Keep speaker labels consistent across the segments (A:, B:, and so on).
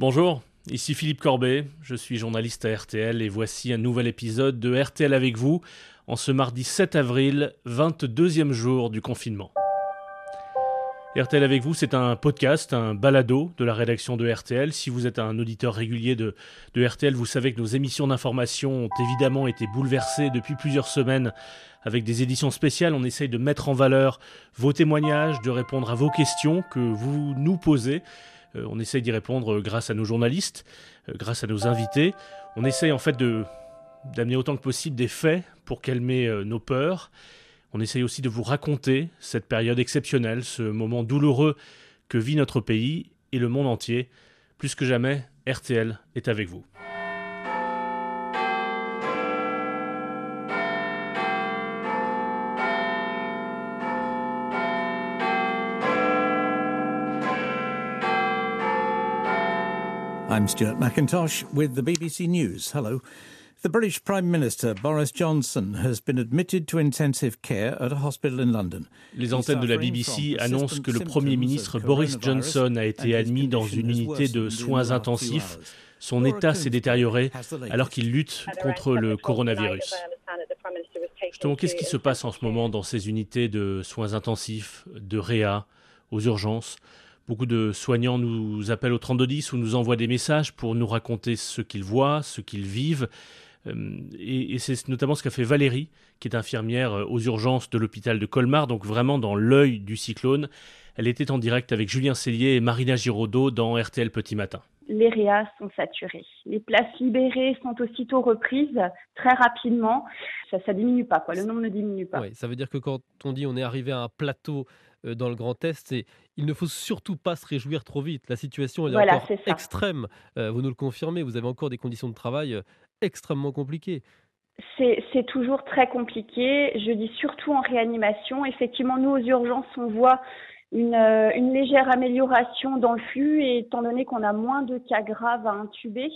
A: Bonjour, ici Philippe Corbet, je suis journaliste à RTL et voici un nouvel épisode de RTL avec vous en ce mardi 7 avril, 22e jour du confinement. RTL avec vous, c'est un podcast, un balado de la rédaction de RTL. Si vous êtes un auditeur régulier de, de RTL, vous savez que nos émissions d'information ont évidemment été bouleversées depuis plusieurs semaines avec des éditions spéciales. On essaye de mettre en valeur vos témoignages, de répondre à vos questions que vous nous posez. Euh, on essaye d'y répondre grâce à nos journalistes, euh, grâce à nos invités. On essaye en fait d'amener autant que possible des faits pour calmer euh, nos peurs. On essaye aussi de vous raconter cette période exceptionnelle, ce moment douloureux que vit notre pays et le monde entier. Plus que jamais, RTL est avec vous.
B: I'm Stuart McIntosh with the BBC News. Hello. The British Prime Minister Boris Johnson has been admitted to intensive care at a hospital in London.
A: Les antennes de la BBC annoncent que le Premier ministre Boris Johnson a été admis dans une unité de soins intensifs. Son état s'est détérioré alors qu'il lutte contre le coronavirus. Justement, qu'est-ce qui se passe en ce moment dans ces unités de soins intensifs, de réa, aux urgences? Beaucoup de soignants nous appellent au 3210 ou nous envoient des messages pour nous raconter ce qu'ils voient, ce qu'ils vivent. Euh, et, c'est notamment ce qu'a fait Valérie, qui est infirmière euh, aux urgences de l'hôpital de Colmar, donc vraiment dans l'œil du cyclone. Elle était en direct avec Julien Cellier et Marina Giraudot dans RTL Petit Matin.
C: Les réas sont saturés. Les places libérées sont aussitôt reprises très rapidement. Ça ne diminue pas, quoi. le nombre ne diminue pas.
D: ça veut dire que quand on dit on est arrivé à un plateau euh, dans le Grand Est, et il ne faut surtout pas se réjouir trop vite. La situation est encore extrême. vous nous le confirmez, vous avez encore des conditions de travail extrêmement compliqué.
C: C'est toujours très compliqué. Je dis surtout en réanimation. Effectivement, nous, aux urgences, on voit une, euh, une légère amélioration dans le flux, et étant donné qu'on a moins de cas graves à intuber,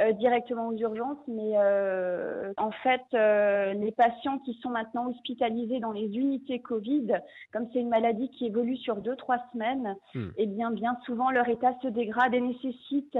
C: euh, directement aux urgences, mais euh, en fait, les patients qui sont maintenant hospitalisés dans les unités Covid, comme c'est une maladie qui évolue sur deux trois semaines, hmm. eh bien bien souvent leur état se dégrade et nécessite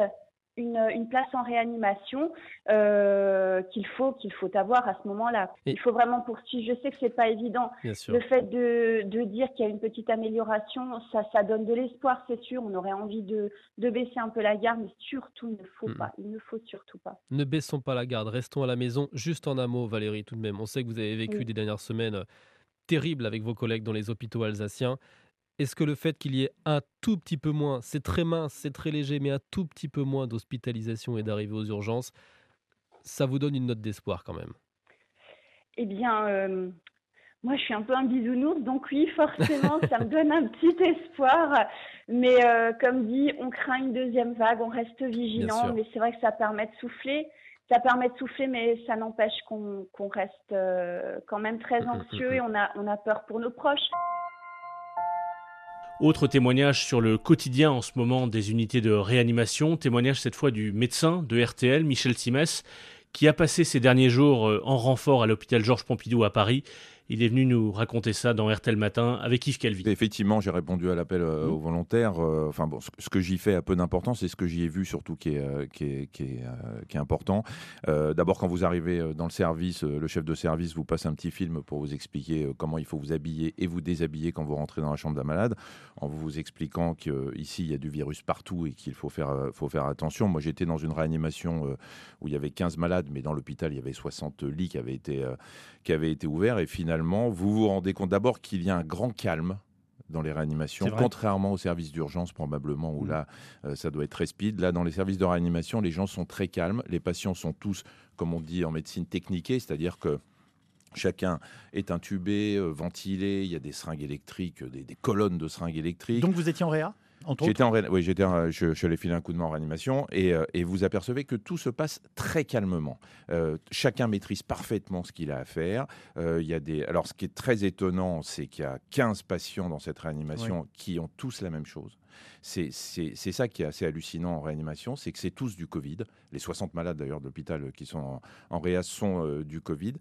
C: une, place en réanimation euh, qu'il faut qu'il faut avoir à ce moment-là. Il faut vraiment poursuivre. Je sais que c'est pas évident. Le fait de, de dire qu'il y a une petite amélioration, ça, ça donne de l'espoir, c'est sûr. On aurait envie de, de, baisser un peu la garde, mais surtout il ne faut hmm. pas. Il ne faut surtout pas.
D: Ne baissons pas la garde. Restons à la maison. Juste en un mot, Valérie, tout de même. On sait que vous avez vécu des dernières semaines euh, terribles avec vos collègues dans les hôpitaux alsaciens. Est-ce que le fait qu'il y ait un tout petit peu moins, c'est très mince, c'est très léger, mais un tout petit peu moins d'hospitalisation et d'arrivée aux urgences, ça vous donne une note d'espoir quand même?
C: Eh bien, euh, moi je suis un peu un bisounours, donc oui, forcément, ça me donne un petit espoir. Mais euh, comme dit, on craint une deuxième vague, on reste vigilant, mais c'est vrai que ça permet de souffler ça permet de souffler, mais ça n'empêche qu'on reste euh, quand même très mmh, mmh, anxieux mmh, et on a, on a peur pour nos proches.
A: Autre témoignage sur le quotidien en ce moment des unités de réanimation, témoignage cette fois du médecin de RTL, Michel Simès, qui a passé ces derniers jours euh, en renfort à l'hôpital Georges Pompidou à Paris il est venu nous raconter ça dans RTL Matin avec Yves Calvi.
E: Effectivement, j'ai répondu à l'appel euh, aux volontaires. Euh, enfin bon, ce, que j'y fais a peu d'importance, c'est ce que j'y ai vu surtout qui est, euh, qui est, qui est, qui est important. D'abord, quand vous arrivez dans le service, le chef de service vous passe un petit film pour vous expliquer comment il faut vous habiller et vous déshabiller quand vous rentrez dans la chambre d'un malade, en vous expliquant qu'ici, il y a du virus partout et qu'il faut faire, faut faire attention. Moi, j'étais dans une réanimation où il y avait 15 malades, mais dans l'hôpital, il y avait 60 lits qui avaient été, qui avaient été ouverts. Et finalement, vous vous rendez compte d'abord qu'il y a un grand calme dans les réanimations, contrairement aux services d'urgence probablement où mm. là euh, ça doit être très speed. Là, dans les services de réanimation, les gens sont très calmes, les patients sont tous, comme on dit en médecine, techniqués, c'est-à-dire que Chacun est intubé, euh, ventilé, il y a des seringues électriques, des, des colonnes de seringues électriques.
B: Donc vous étiez en réa?
E: J'étais en, oui, j'étais, je, je filé un coup de main en réanimation et, euh, et, vous apercevez que tout se passe très calmement. Euh, chacun maîtrise parfaitement ce qu'il a à faire. Euh, y a des, alors, ce qui est très étonnant, c'est qu'il y a 15 patients dans cette réanimation qui ont tous la même chose. C'est, c'est, c'est ça qui est assez hallucinant en réanimation, c'est que c'est tous du Covid. Les 60 malades d'ailleurs de l'hôpital qui sont en, en réa sont du Covid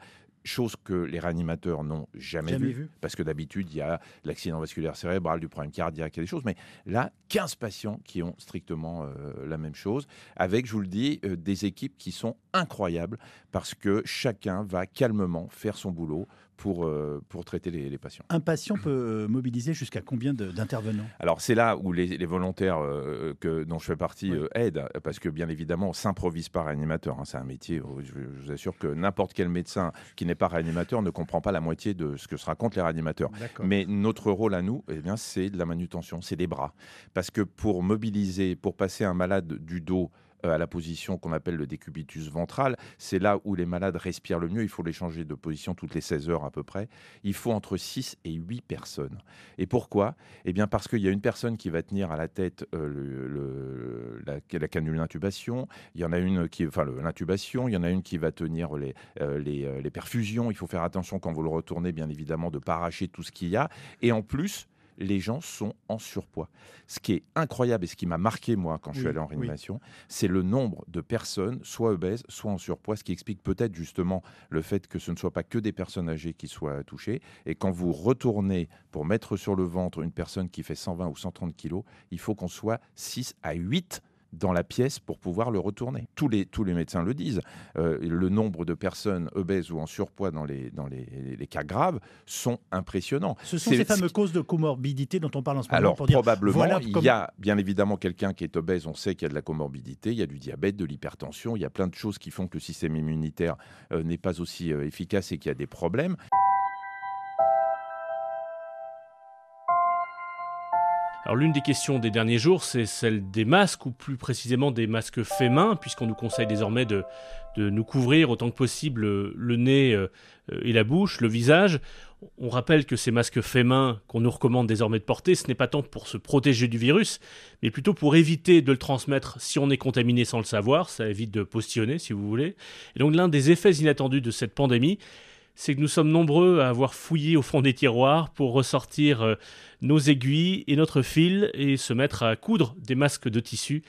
E: chose que les réanimateurs n'ont jamais,
F: Jamais
E: vue.
F: vu.
E: Parce que d'habitude, il y a l'accident vasculaire cérébral, du problème cardiaque, il y a des choses. Mais là, 15 patients qui ont strictement euh, la même chose, avec, je vous le dis, euh, des équipes qui sont incroyables parce que chacun va calmement faire son boulot pour, euh, pour traiter les, les patients.
F: Un patient peut euh, mobiliser jusqu'à combien d'intervenants?
E: Alors c'est là où les, les volontaires euh, que, dont je fais partie
F: Oui.
E: euh, aident, parce que bien évidemment, on s'improvise pas réanimateur. hein. c'est un métier, euh, je, je vous assure que n'importe quel médecin qui n'est pas réanimateur ne comprend pas la moitié de ce que se racontent les réanimateurs. Mais notre rôle à nous, eh bien, c'est de la manutention, c'est des bras. Parce que pour mobiliser, pour passer un malade du dos à la position qu'on appelle le décubitus ventral, c'est là où les malades respirent le mieux. Il faut les changer de position toutes les 16 heures à peu près. Il faut entre 6 et 8 personnes. Et pourquoi? Eh bien parce qu'il y a une personne qui va tenir à la tête euh, la, canule d'intubation, il y en a une qui, enfin l'intubation, il y en a une qui va tenir les, euh, les, euh, les perfusions. Il faut faire attention quand vous le retournez, bien évidemment, de ne pas arracher tout ce qu'il y a. Et en plus, les gens sont en surpoids. Ce qui est incroyable et ce qui m'a marqué, moi, quand je suis allé en
F: oui.
E: réanimation, c'est le nombre de personnes, soit obèses, soit en surpoids, ce qui explique peut-être justement le fait que ce ne soit pas que des personnes âgées qui soient touchées. Et quand vous retournez pour mettre sur le ventre une personne qui fait 120 ou 130 kilos, il faut qu'on soit 6 à 8 dans la pièce pour pouvoir le retourner. Tous les, tous les médecins le disent. Euh, le nombre de personnes obèses ou en surpoids dans les, dans les, les cas graves sont impressionnants.
F: Ce sont ces fameuses causes de comorbidité dont on parle en ce moment
E: Alors
F: pour dire
E: probablement,
F: voilà
E: il y a bien évidemment quelqu'un qui est obèse, on sait qu'il y a de la comorbidité, il y a du diabète, de l'hypertension, il y a plein de choses qui font que le système immunitaire euh, n'est pas aussi euh, efficace et qu'il y a des problèmes.
A: Alors l'une des questions des derniers jours, c'est celle des masques, ou plus précisément des masques faits main, puisqu'on nous conseille désormais de, nous couvrir autant que possible euh, le nez euh, et la bouche, le visage. On rappelle que ces masques faits main qu'on nous recommande désormais de porter, ce n'est pas tant pour se protéger du virus, mais plutôt pour éviter de le transmettre si on est contaminé sans le savoir, ça évite de postillonner si vous voulez. Et donc l'un des effets inattendus de cette pandémie, c'est que nous sommes nombreux à avoir fouillé au fond des tiroirs pour ressortir euh, nos aiguilles et notre fil et se mettre à coudre des masques de tissu.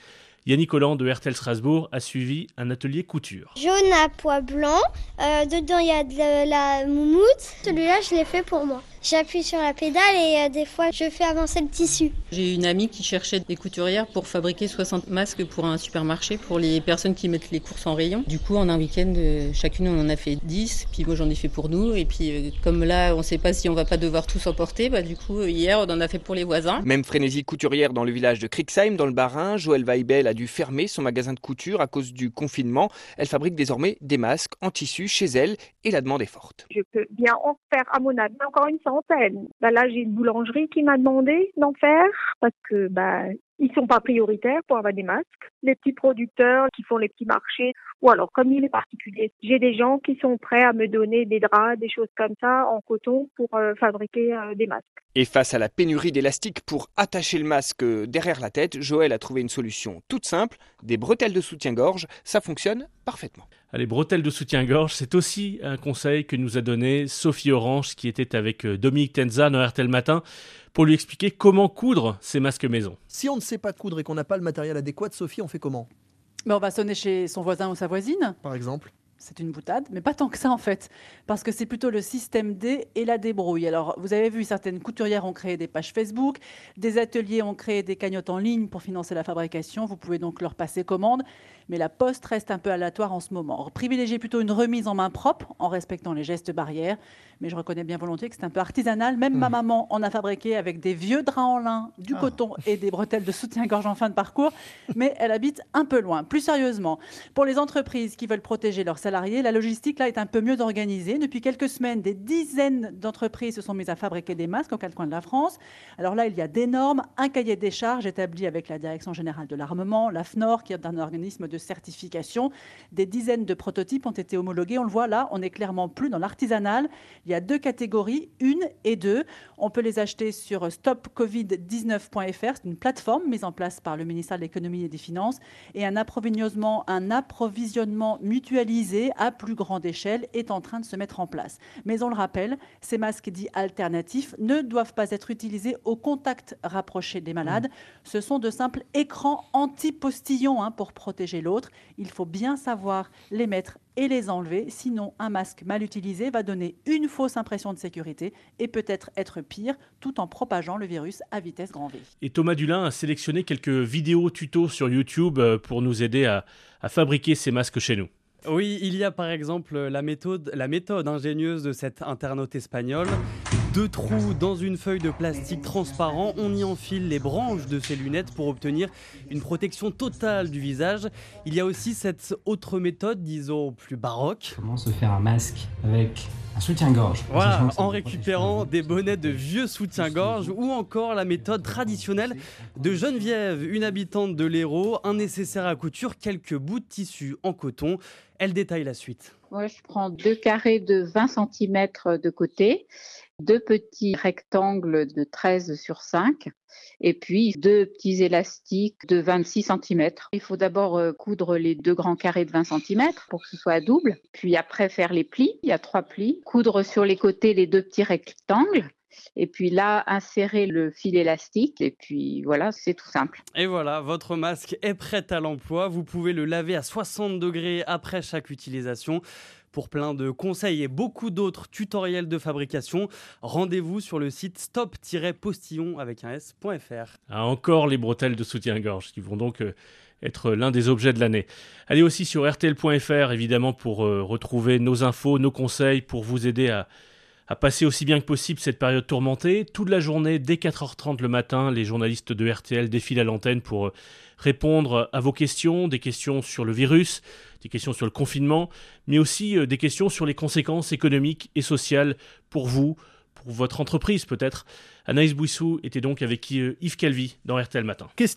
A: Yannick Holland de RTL Strasbourg a suivi un atelier couture.
G: Jaune à pois blanc. Euh, dedans, il y a de la moumoute. Celui-là, je l'ai fait pour moi. J'appuie sur la pédale et euh, des fois, je fais avancer le tissu.
H: J'ai une amie qui cherchait des couturières pour fabriquer 60 masques pour un supermarché pour les personnes qui mettent les courses en rayon. Du coup, en un week-end, euh, chacune on en a fait 10, puis moi j'en ai fait pour nous. Et puis euh, comme là, on ne sait pas si on va pas devoir tous emporter, bah du coup, hier, on en a fait pour les voisins.
I: Même frénésie couturière dans le village de Krixheim, dans le Bas-Rhin. Joël Weibel a dû fermer son magasin de couture à cause du confinement. Elle fabrique désormais des masques en tissu chez elle et la demande est forte.
J: Je peux bien en faire à mon avis encore une Bah là, j'ai une boulangerie qui m'a demandé d'en faire parce que bah ils sont pas prioritaires pour avoir des masques. Les petits producteurs qui font les petits marchés ou alors comme il est particulier, j'ai des gens qui sont prêts à me donner des draps, des choses comme ça en coton pour euh, fabriquer euh, des masques.
I: Et face à la pénurie d'élastique pour attacher le masque derrière la tête, Joël a trouvé une solution toute simple, des bretelles de soutien-gorge, ça fonctionne parfaitement.
A: Les bretelles de soutien-gorge, c'est aussi un conseil que nous a donné Sophie Orange, qui était avec euh, Dominique Tenza dans RTL Matin, pour lui expliquer comment coudre ces masques maison.
K: Si on ne sait pas coudre et qu'on n'a pas le matériel adéquat, Sophie, on fait comment?
L: Ben, on va sonner chez son voisin ou sa voisine.
K: Par exemple
L: C'est une boutade, mais pas tant que ça en fait, parce que c'est plutôt le système D et la débrouille. Alors, vous avez vu, certaines couturières ont créé des pages Facebook, des ateliers ont créé des cagnottes en ligne pour financer la fabrication. Vous pouvez donc leur passer commande, mais la poste reste un peu aléatoire en ce moment. Privilégiez plutôt une remise en main propre, en respectant les gestes barrières. Mais je reconnais bien volontiers que c'est un peu artisanal. Même ma maman en a fabriqué avec des vieux draps en lin, du
K: Ah.
L: coton et des bretelles de soutien-gorge en fin de parcours. Mais elle habite un peu loin. Plus sérieusement, pour les entreprises qui veulent protéger leurs salariés, la logistique là est un peu mieux organisée. Depuis quelques semaines, des dizaines d'entreprises se sont mises à fabriquer des masques aux quatre coins de la France. Alors là, il y a des normes, un cahier des charges établi avec la Direction générale de l'armement, la FNOR, qui est un organisme de certification. Des dizaines de prototypes ont été homologués. On le voit là, on n'est clairement plus dans l'artisanal. Il y a deux catégories, une et deux. On peut les acheter sur stopcovid19.fr. C'est une plateforme mise en place par le ministère de l'économie et des finances et un approvisionnement mutualisé à plus grande échelle est en train de se mettre en place. Mais on le rappelle, ces masques dits alternatifs ne doivent pas être utilisés au contact rapproché des malades. Ce sont de simples écrans anti-postillons hein, pour protéger l'autre. Il faut bien savoir les mettre et les enlever. Sinon, un masque mal utilisé va donner une fausse impression de sécurité et peut-être être pire, tout en propageant le virus à vitesse grand V.
A: Et Thomas Dulin a sélectionné quelques vidéos tutos sur YouTube euh, pour nous aider à, à fabriquer ces masques chez nous.
M: Oui, il y a par exemple la méthode, ingénieuse de cet internaute espagnol. Deux trous dans une feuille de plastique transparent, on y enfile les branches de ses lunettes pour obtenir une protection totale du visage. Il y a aussi cette autre méthode, disons plus baroque.
N: Comment se faire un masque avec un soutien-gorge
M: Voilà, en récupérant des bonnets de vieux soutien-gorge ou encore la méthode traditionnelle de Geneviève, une habitante de l'Hérault, un nécessaire à couture, quelques bouts de tissu en coton. Elle détaille la suite.
O: Moi, je prends deux carrés de 20 cm de côté, deux petits rectangles de 13 sur 5 et puis deux petits élastiques de 26 cm. Il faut d'abord euh, coudre les deux grands carrés de 20 cm pour que ce soit à double, puis après faire les plis, il y a trois plis, coudre sur les côtés les deux petits rectangles et puis là, insérer le fil élastique. Et puis voilà, c'est tout simple.
M: Et voilà, votre masque est prêt à l'emploi. Vous pouvez le laver à 60 degrés après chaque utilisation. Pour plein de conseils et beaucoup d'autres tutoriels de fabrication, rendez-vous sur le site stop-postillon avec un s.fr.
A: Ah, encore les bretelles de soutien-gorge qui vont donc euh, être l'un des objets de l'année. Allez aussi sur rtl.fr évidemment pour euh, retrouver nos infos, nos conseils pour vous aider à à passer aussi bien que possible cette période tourmentée. Toute la journée, dès 4h30 le matin, les journalistes de RTL défilent à l'antenne pour euh, répondre à vos questions, des questions sur le virus, des questions sur le confinement, mais aussi euh, des questions sur les conséquences économiques et sociales pour vous, pour votre entreprise peut-être. Anaïs Bouissou était donc avec euh, Yves Calvi dans RTL Matin.